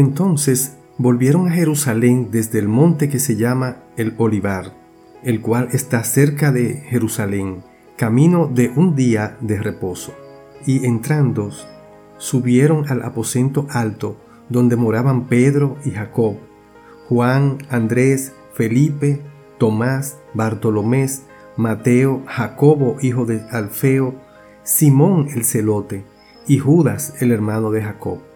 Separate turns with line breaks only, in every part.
Entonces volvieron a Jerusalén desde el monte que se llama el Olivar, el cual está cerca de Jerusalén, camino de un día de reposo. Y entrando, subieron al aposento alto, donde moraban Pedro y Jacob, Juan, Andrés, Felipe, Tomás, Bartolomés, Mateo, Jacobo, hijo de Alfeo, Simón el celote, y Judas, el hermano de Jacob.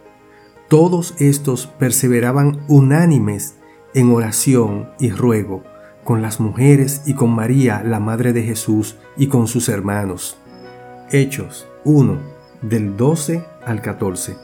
Todos estos perseveraban unánimes en oración y ruego con las mujeres y con María, la Madre de Jesús, y con sus hermanos. Hechos 1, del 12 al 14.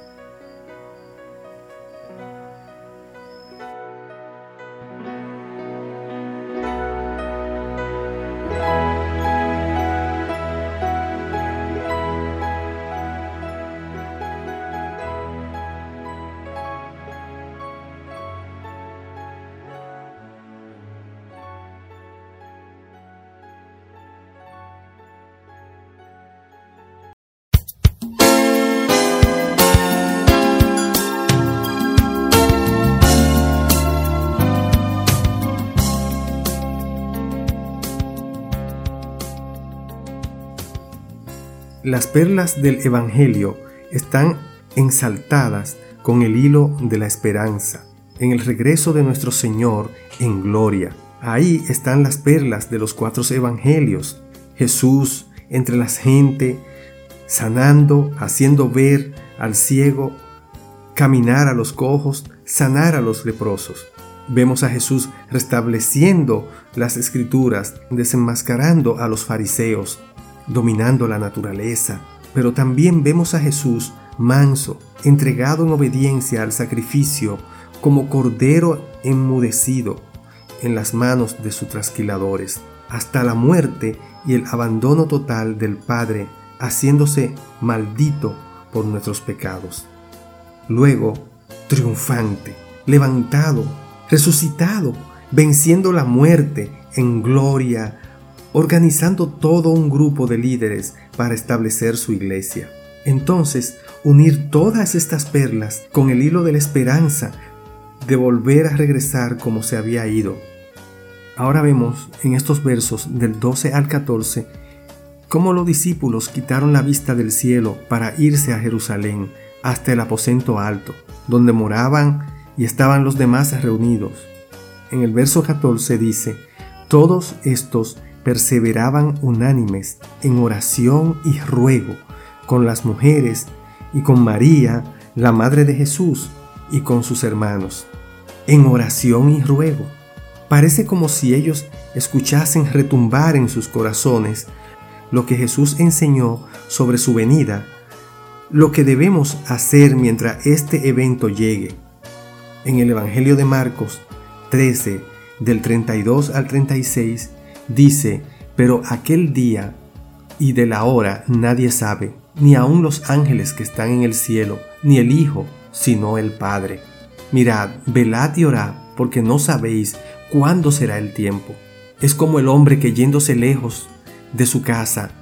Las perlas del Evangelio están ensaltadas con el hilo de la esperanza, en el regreso de nuestro Señor en gloria. Ahí están las perlas de los cuatro evangelios. Jesús entre la gente, sanando, haciendo ver al ciego, caminar a los cojos, sanar a los leprosos. Vemos a Jesús restableciendo las escrituras, desenmascarando a los fariseos, dominando la naturaleza, pero también vemos a Jesús manso, entregado en obediencia al sacrificio, como cordero enmudecido en las manos de sus trasquiladores, hasta la muerte y el abandono total del Padre, haciéndose maldito por nuestros pecados. Luego, triunfante, levantado, resucitado, venciendo la muerte en gloria, organizando todo un grupo de líderes para establecer su iglesia. Entonces, unir todas estas perlas con el hilo de la esperanza de volver a regresar como se había ido. Ahora vemos en estos versos del 12 al 14 cómo los discípulos quitaron la vista del cielo para irse a Jerusalén hasta el aposento alto, donde moraban y estaban los demás reunidos. En el verso 14 dice, todos estos perseveraban unánimes en oración y ruego con las mujeres y con María, la Madre de Jesús, y con sus hermanos. En oración y ruego. Parece como si ellos escuchasen retumbar en sus corazones lo que Jesús enseñó sobre su venida, lo que debemos hacer mientras este evento llegue. En el Evangelio de Marcos 13, del 32 al 36, Dice, pero aquel día y de la hora nadie sabe, ni aun los ángeles que están en el cielo, ni el Hijo, sino el Padre. Mirad, velad y orad, porque no sabéis cuándo será el tiempo. Es como el hombre que yéndose lejos de su casa,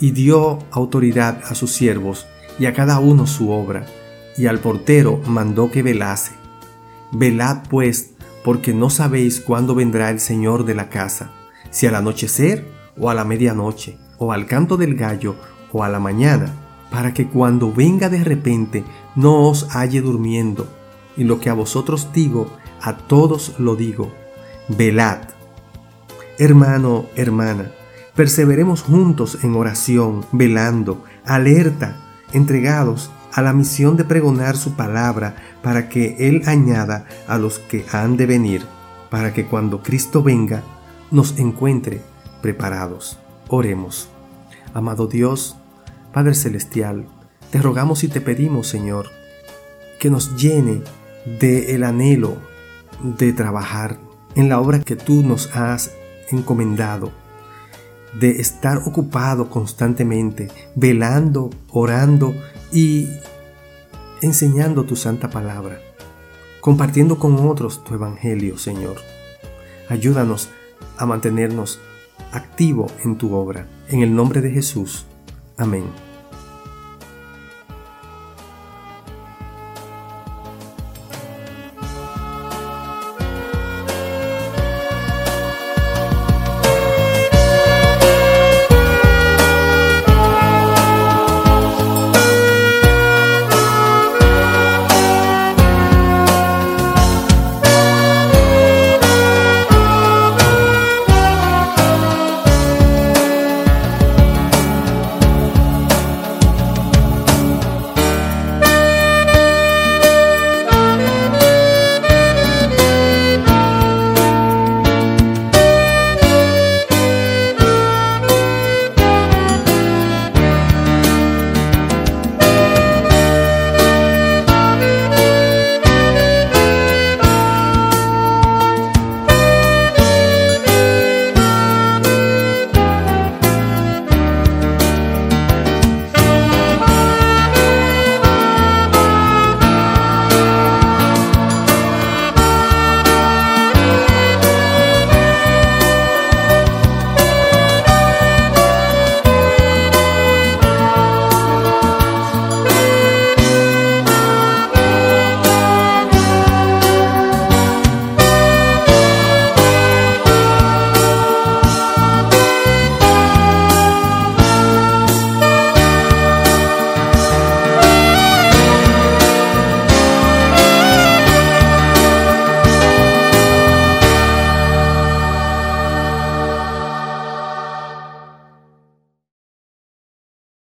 y dio autoridad a sus siervos, y a cada uno su obra, y al portero mandó que velase. Velad pues, porque no sabéis cuándo vendrá el Señor de la casa si al anochecer o a la medianoche, o al canto del gallo o a la mañana, para que cuando venga de repente no os halle durmiendo. Y lo que a vosotros digo, a todos lo digo, velad. Hermano, hermana, perseveremos juntos en oración, velando, alerta, entregados a la misión de pregonar su palabra para que Él añada a los que han de venir, para que cuando Cristo venga, nos encuentre preparados. Oremos. Amado Dios, Padre Celestial, te rogamos y te pedimos, Señor, que nos llene de el anhelo de trabajar en la obra que tú nos has encomendado, de estar ocupado constantemente, velando, orando y enseñando tu santa palabra, compartiendo con otros tu evangelio, Señor. Ayúdanos a mantenernos activo en tu obra. En el nombre de Jesús. Amén.